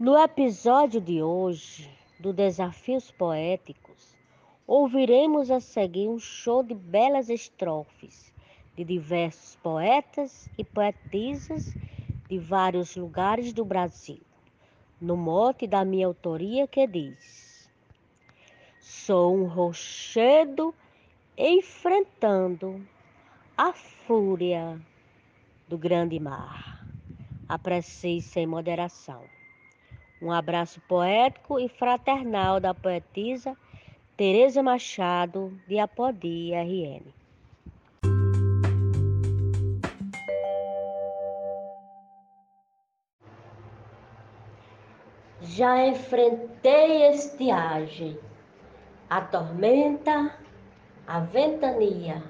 No episódio de hoje do Desafios Poéticos, ouviremos a seguir um show de belas estrofes de diversos poetas e poetisas de vários lugares do Brasil, no mote da minha autoria que diz: Sou um rochedo enfrentando a fúria do grande mar. Aprecie sem moderação. Um abraço poético e fraternal da poetisa Tereza Machado, de Apodi, RN. Já enfrentei estiagem, a tormenta, a ventania,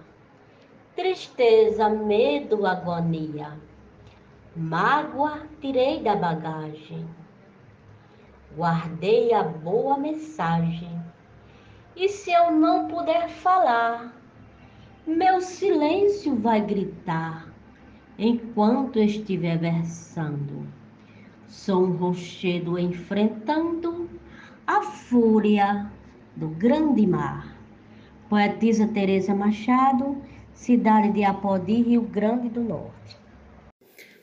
tristeza, medo, agonia, mágoa tirei da bagagem guardei a boa mensagem. E se eu não puder falar, meu silêncio vai gritar enquanto estiver versando. Sou um rochedo enfrentando a fúria do grande mar. Poetisa Teresa Machado, cidade de Apodi, Rio Grande do Norte.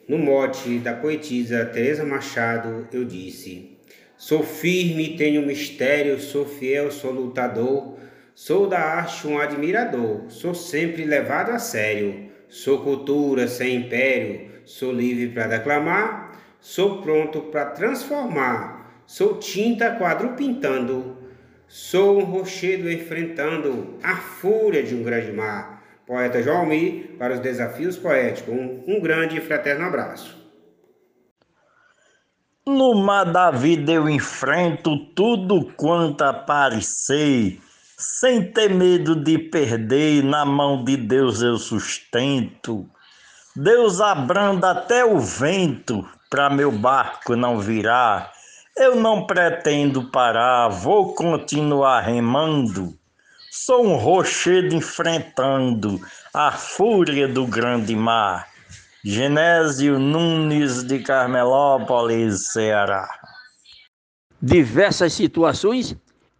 No mote da poetisa Teresa Machado, eu disse: Sou firme, tenho mistério, sou fiel, sou lutador, sou da arte um admirador, sou sempre levado a sério, sou cultura sem império, sou livre para declamar, sou pronto para transformar, sou tinta quadro pintando, sou um rochedo enfrentando a fúria de um grande mar. Poeta João Almir para os desafios poéticos. Um, um grande e fraterno abraço. No mar da vida eu enfrento tudo quanto aparecer, sem ter medo de perder, na mão de Deus eu sustento. Deus abranda até o vento para meu barco não virar. Eu não pretendo parar, vou continuar remando. Sou um rochedo enfrentando a fúria do grande mar. Genésio Nunes de Carmelópolis, Ceará. Diversas situações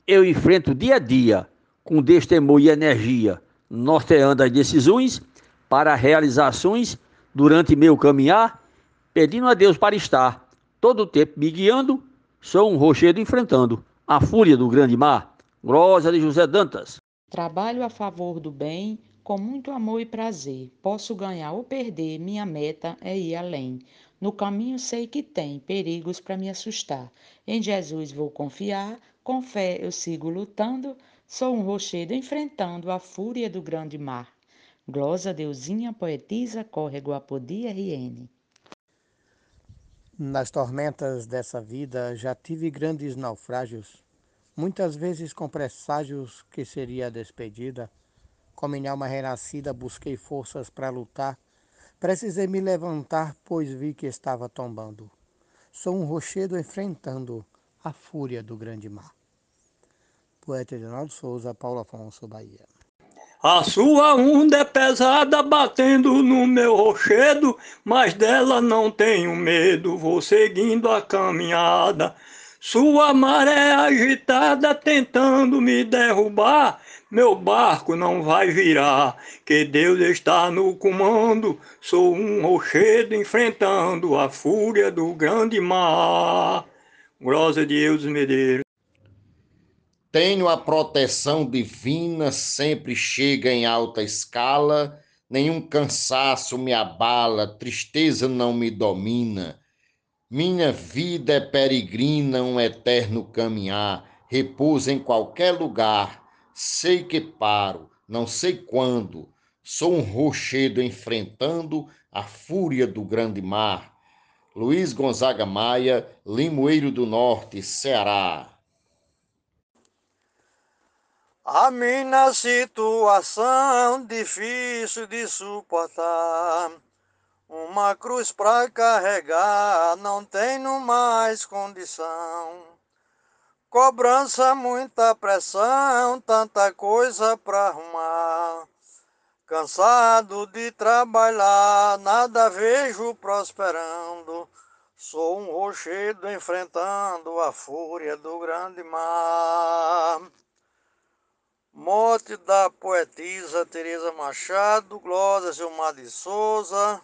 eu enfrento dia a dia, com destemor e energia, norteando as decisões para realizações durante meu caminhar, pedindo a Deus para estar todo o tempo me guiando, sou um rochedo enfrentando a fúria do grande mar. Glória de José Dantas. Trabalho a favor do bem, com muito amor e prazer. Posso ganhar ou perder, minha meta é ir além. No caminho sei que tem perigos para me assustar. Em Jesus vou confiar, com fé eu sigo lutando. Sou um rochedo enfrentando a fúria do grande mar. Glosa Deusinha, poetisa, córrego Apodi, RN. Nas tormentas dessa vida já tive grandes naufrágios, muitas vezes com presságios que seria a despedida. Com minha alma renascida, busquei forças para lutar. Precisei me levantar, pois vi que estava tombando. Sou um rochedo enfrentando a fúria do grande mar. Poeta Edinaldo Souza, Paulo Afonso, Bahia. A sua onda é pesada batendo no meu rochedo, mas dela não tenho medo, vou seguindo a caminhada. Sua maré agitada tentando me derrubar, meu barco não vai virar, que Deus está no comando. Sou um rochedo enfrentando a fúria do grande mar. Glória a Deus, Medeiros. Tenho a proteção divina, sempre chega em alta escala. Nenhum cansaço me abala, tristeza não me domina. Minha vida é peregrina, um eterno caminhar. Repouso em qualquer lugar sei que paro, não sei quando. Sou um rochedo enfrentando a fúria do grande mar. Luiz Gonzaga Maia, Limoeiro do Norte, Ceará. A minha situação difícil de suportar. Uma cruz para carregar, não tenho mais condição. Cobrança, muita pressão, tanta coisa para arrumar. Cansado de trabalhar, nada vejo prosperando. Sou um rochedo enfrentando a fúria do grande mar. Morte da poetisa Teresa Machado, Glória Gilmar de Souza,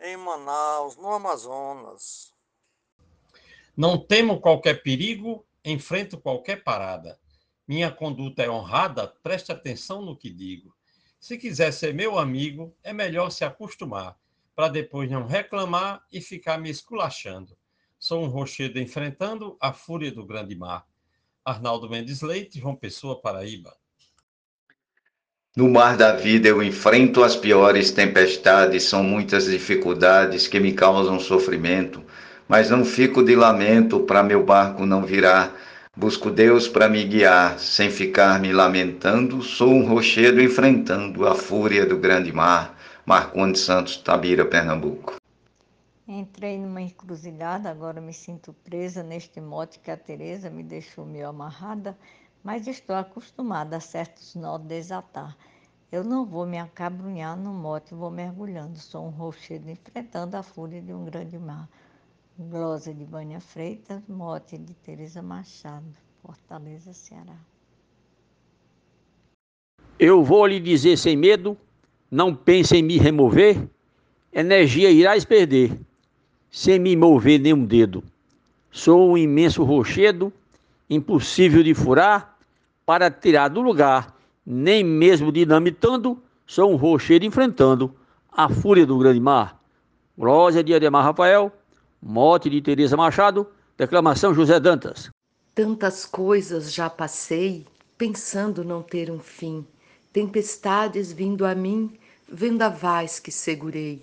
em Manaus, no Amazonas. Não temo qualquer perigo, enfrento qualquer parada. Minha conduta é honrada, preste atenção no que digo. Se quiser ser meu amigo, é melhor se acostumar, para depois não reclamar e ficar me esculachando. Sou um rochedo enfrentando a fúria do grande mar. Arnaldo Mendes Leite, João Pessoa, Paraíba. No mar da vida eu enfrento as piores tempestades, são muitas dificuldades que me causam sofrimento, mas não fico de lamento para meu barco não virar. Busco Deus para me guiar, sem ficar me lamentando, sou um rochedo enfrentando a fúria do grande mar. Marcondes Santos, Tabira, Pernambuco. Entrei numa encruzilhada, agora me sinto presa neste mote que a Teresa me deixou meio amarrada mas estou acostumada a certos nós desatar. Eu não vou me acabrunhar no mote, vou mergulhando. Sou um rochedo enfrentando a fúria de um grande mar. Glosa de Banha Freitas, mote de Teresa Machado, Fortaleza, Ceará. Eu vou lhe dizer sem medo, não pense em me remover, energia irás perder, sem me mover nenhum dedo. Sou um imenso rochedo, impossível de furar, para tirar do lugar, nem mesmo dinamitando, sou um rochedo enfrentando a fúria do grande mar. Glória de Ademar Rafael, mote de Teresa Machado, declamação José Dantas. Tantas coisas já passei, pensando não ter um fim, tempestades vindo a mim, vendavais que segurei.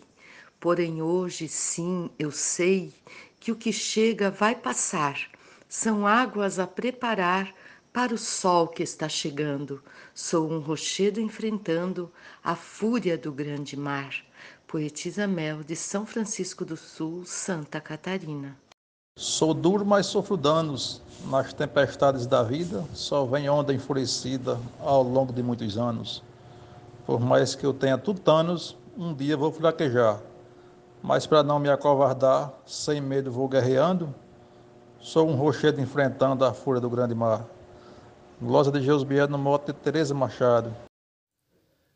Porém hoje sim eu sei que o que chega vai passar, são águas a preparar para o sol que está chegando. Sou um rochedo enfrentando a fúria do grande mar. Poetisa Mel, de São Francisco do Sul, Santa Catarina. Sou duro, mas sofro danos. Nas tempestades da vida, só vem onda enfurecida ao longo de muitos anos. Por mais que eu tenha tutanos, um dia vou fraquejar. Mas para não me acovardar, sem medo vou guerreando. Sou um rochedo enfrentando a fúria do grande mar. Glosa de Geusbier no mote de Teresa Machado.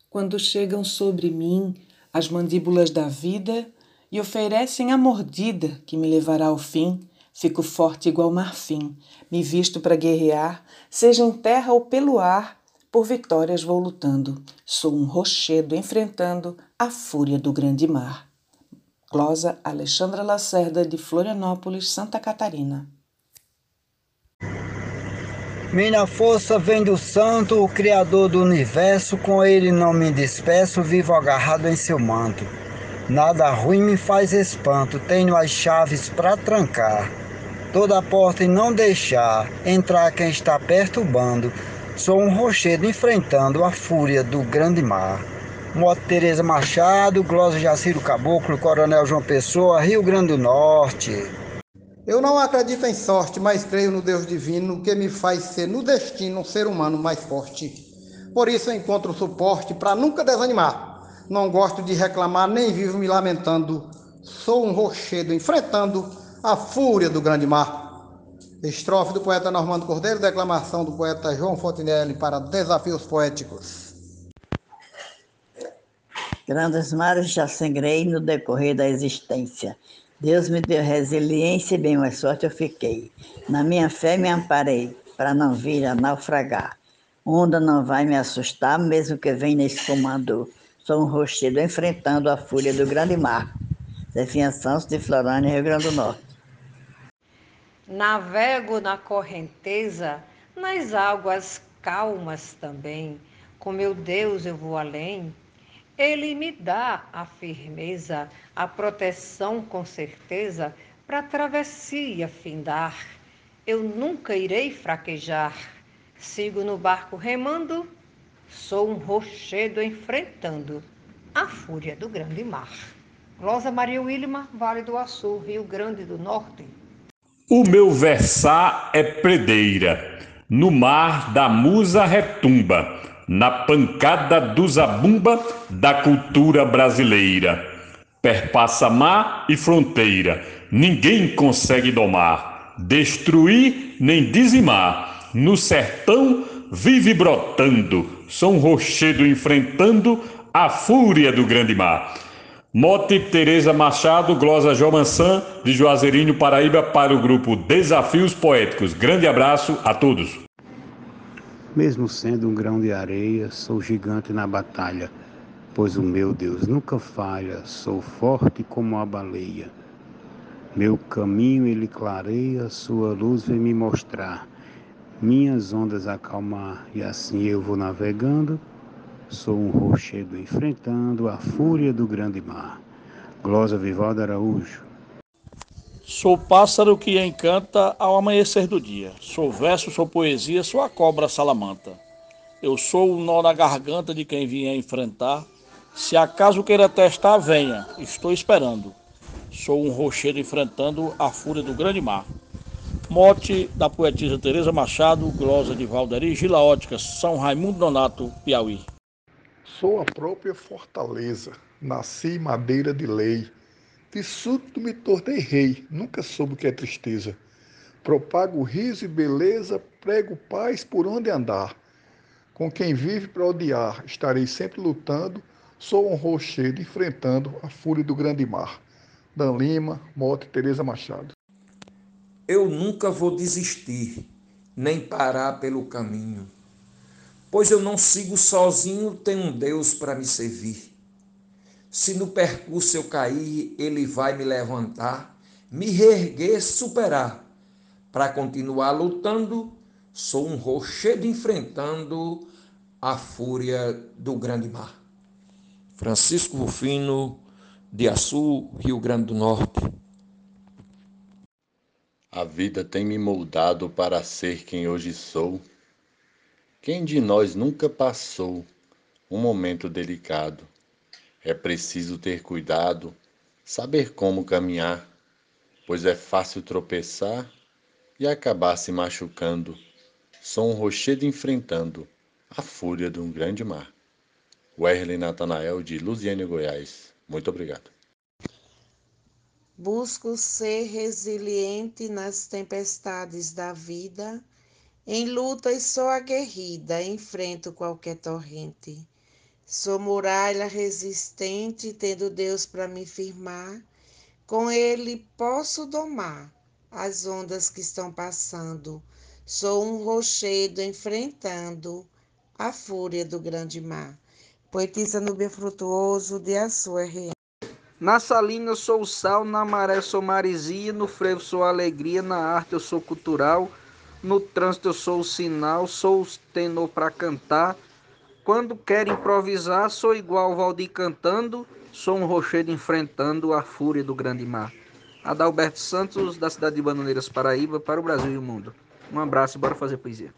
Quando chegam sobre mim as mandíbulas da vida e oferecem a mordida que me levará ao fim, fico forte igual marfim, me visto para guerrear, seja em terra ou pelo ar, por vitórias vou lutando. Sou um rochedo enfrentando a fúria do grande mar. Glosa Alexandra Lacerda, de Florianópolis, Santa Catarina. Minha força vem do Santo, o Criador do universo, com ele não me despeço, vivo agarrado em seu manto. Nada ruim me faz espanto, tenho as chaves para trancar. Toda a porta e não deixar entrar quem está perturbando. Sou um rochedo enfrentando a fúria do grande mar. Moto Tereza Machado, Glória Jaciro Caboclo, Coronel João Pessoa, Rio Grande do Norte. Eu não acredito em sorte, mas creio no Deus divino que me faz ser no destino um ser humano mais forte. Por isso encontro suporte para nunca desanimar. Não gosto de reclamar, nem vivo me lamentando. Sou um rochedo enfrentando a fúria do grande mar. Estrofe do poeta Normando Cordeiro, declamação do poeta João Fontinelli para Desafios Poéticos. Grandes mares já sangrei no decorrer da existência Deus me deu resiliência e bem mais sorte eu fiquei. Na minha fé me amparei, para não vir a naufragar. Onda não vai me assustar, mesmo que venha nesse comando. Sou um rochedo enfrentando a fúria do grande mar. Zefinha Santos, de Florânia, Rio Grande do Norte. Navego na correnteza, nas águas calmas também. Com meu Deus eu vou além ele me dá a firmeza, a proteção com certeza para a travessia findar. Eu nunca irei fraquejar. Sigo no barco remando, sou um rochedo enfrentando a fúria do grande mar. Glosa Maria Wilma, Vale do Açu, Rio Grande do Norte. O meu versar é predeira, no mar da musa retumba na pancada do zabumba da cultura brasileira. Perpassa mar e fronteira, ninguém consegue domar, destruir nem dizimar. No sertão vive brotando, São Rochedo enfrentando a fúria do grande mar. Mote Teresa Machado, glosa Jomansan, de Juazeirinho, Paraíba, para o grupo Desafios Poéticos. Grande abraço a todos. Mesmo sendo um grão de areia, sou gigante na batalha, pois o meu Deus nunca falha, sou forte como a baleia. Meu caminho ele clareia, sua luz vem me mostrar, minhas ondas acalmar, e assim eu vou navegando Sou um rochedo enfrentando a fúria do grande mar. Glosa Vivaldo Araújo. Sou pássaro que encanta ao amanhecer do dia. Sou verso, sou poesia, sou a cobra salamanta. Eu sou o nó na garganta de quem vier enfrentar. Se acaso queira testar, venha, estou esperando. Sou um rochedo enfrentando a fúria do grande mar. Mote da poetisa Teresa Machado, glosa de Valderi, Gila Ótica, São Raimundo Donato, Piauí. Sou a própria fortaleza, nasci madeira de lei. De súbito me tornei rei, nunca soube o que é tristeza. Propago riso e beleza, prego paz por onde andar. Com quem vive para odiar, estarei sempre lutando. Sou um rochedo enfrentando a fúria do grande mar. Dan Lima, Mote Teresa Machado. Eu nunca vou desistir, nem parar pelo caminho pois eu não sigo sozinho, tenho um Deus para me servir. Se no percurso eu cair, Ele vai me levantar, me reerguer, superar. Para continuar lutando, sou um rochedo enfrentando a fúria do grande mar. Francisco Rufino, de Açu, Rio Grande do Norte. A vida tem me moldado para ser quem hoje sou quem de nós nunca passou um momento delicado? É preciso ter cuidado, saber como caminhar, pois é fácil tropeçar e acabar se machucando. Sou um rochedo enfrentando a fúria de um grande mar. Werley Natanael, de Luziânia, Goiás. Muito obrigado. Busco ser resiliente nas tempestades da vida em lutas sou aguerrida, enfrento qualquer torrente. Sou muralha resistente, tendo Deus para me firmar. Com Ele posso domar as ondas que estão passando. Sou um rochedo enfrentando a fúria do grande mar. Poetisa Nubia Frutuoso, de Açu RM. Na salina eu sou o sal, na maré eu sou maresia, no frevo sou alegria, na arte eu sou cultural. No trânsito eu sou o sinal, sou o tenor para cantar. Quando quero improvisar, sou igual Valdir cantando, sou um rochedo enfrentando a fúria do grande mar. Adalberto Santos, da cidade de Bananeiras, Paraíba, para o Brasil e o mundo. Um abraço e bora fazer poesia.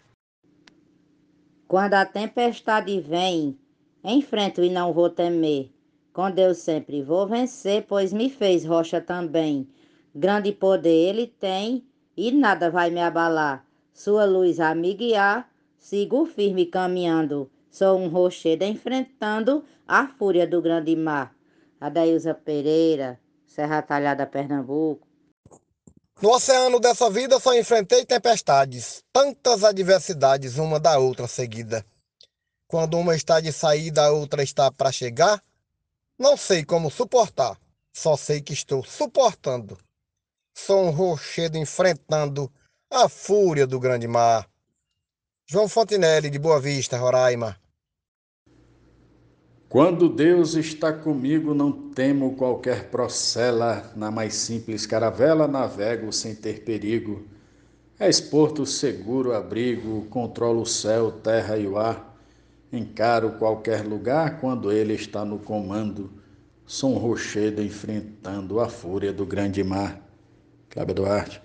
Quando a tempestade vem, enfrento e não vou temer. Com Deus sempre vou vencer, pois me fez rocha também. Grande poder ele tem e nada vai me abalar. Sua luz a me guiar, sigo firme caminhando. Sou um rochedo enfrentando a fúria do grande mar. Adailza Pereira, Serra Talhada, Pernambuco. No oceano dessa vida só enfrentei tempestades, tantas adversidades, uma da outra seguida. Quando uma está de saída, a outra está para chegar, não sei como suportar, só sei que estou suportando. Sou um rochedo enfrentando a Fúria do Grande Mar. João Fontinelli, de Boa Vista, Roraima. Quando Deus está comigo, não temo qualquer procela, na mais simples caravela navego sem ter perigo. És porto seguro, abrigo, controlo o céu, terra e o ar. Encaro qualquer lugar quando ele está no comando. Sou um rochedo enfrentando a fúria do grande mar. Cláudio Duarte.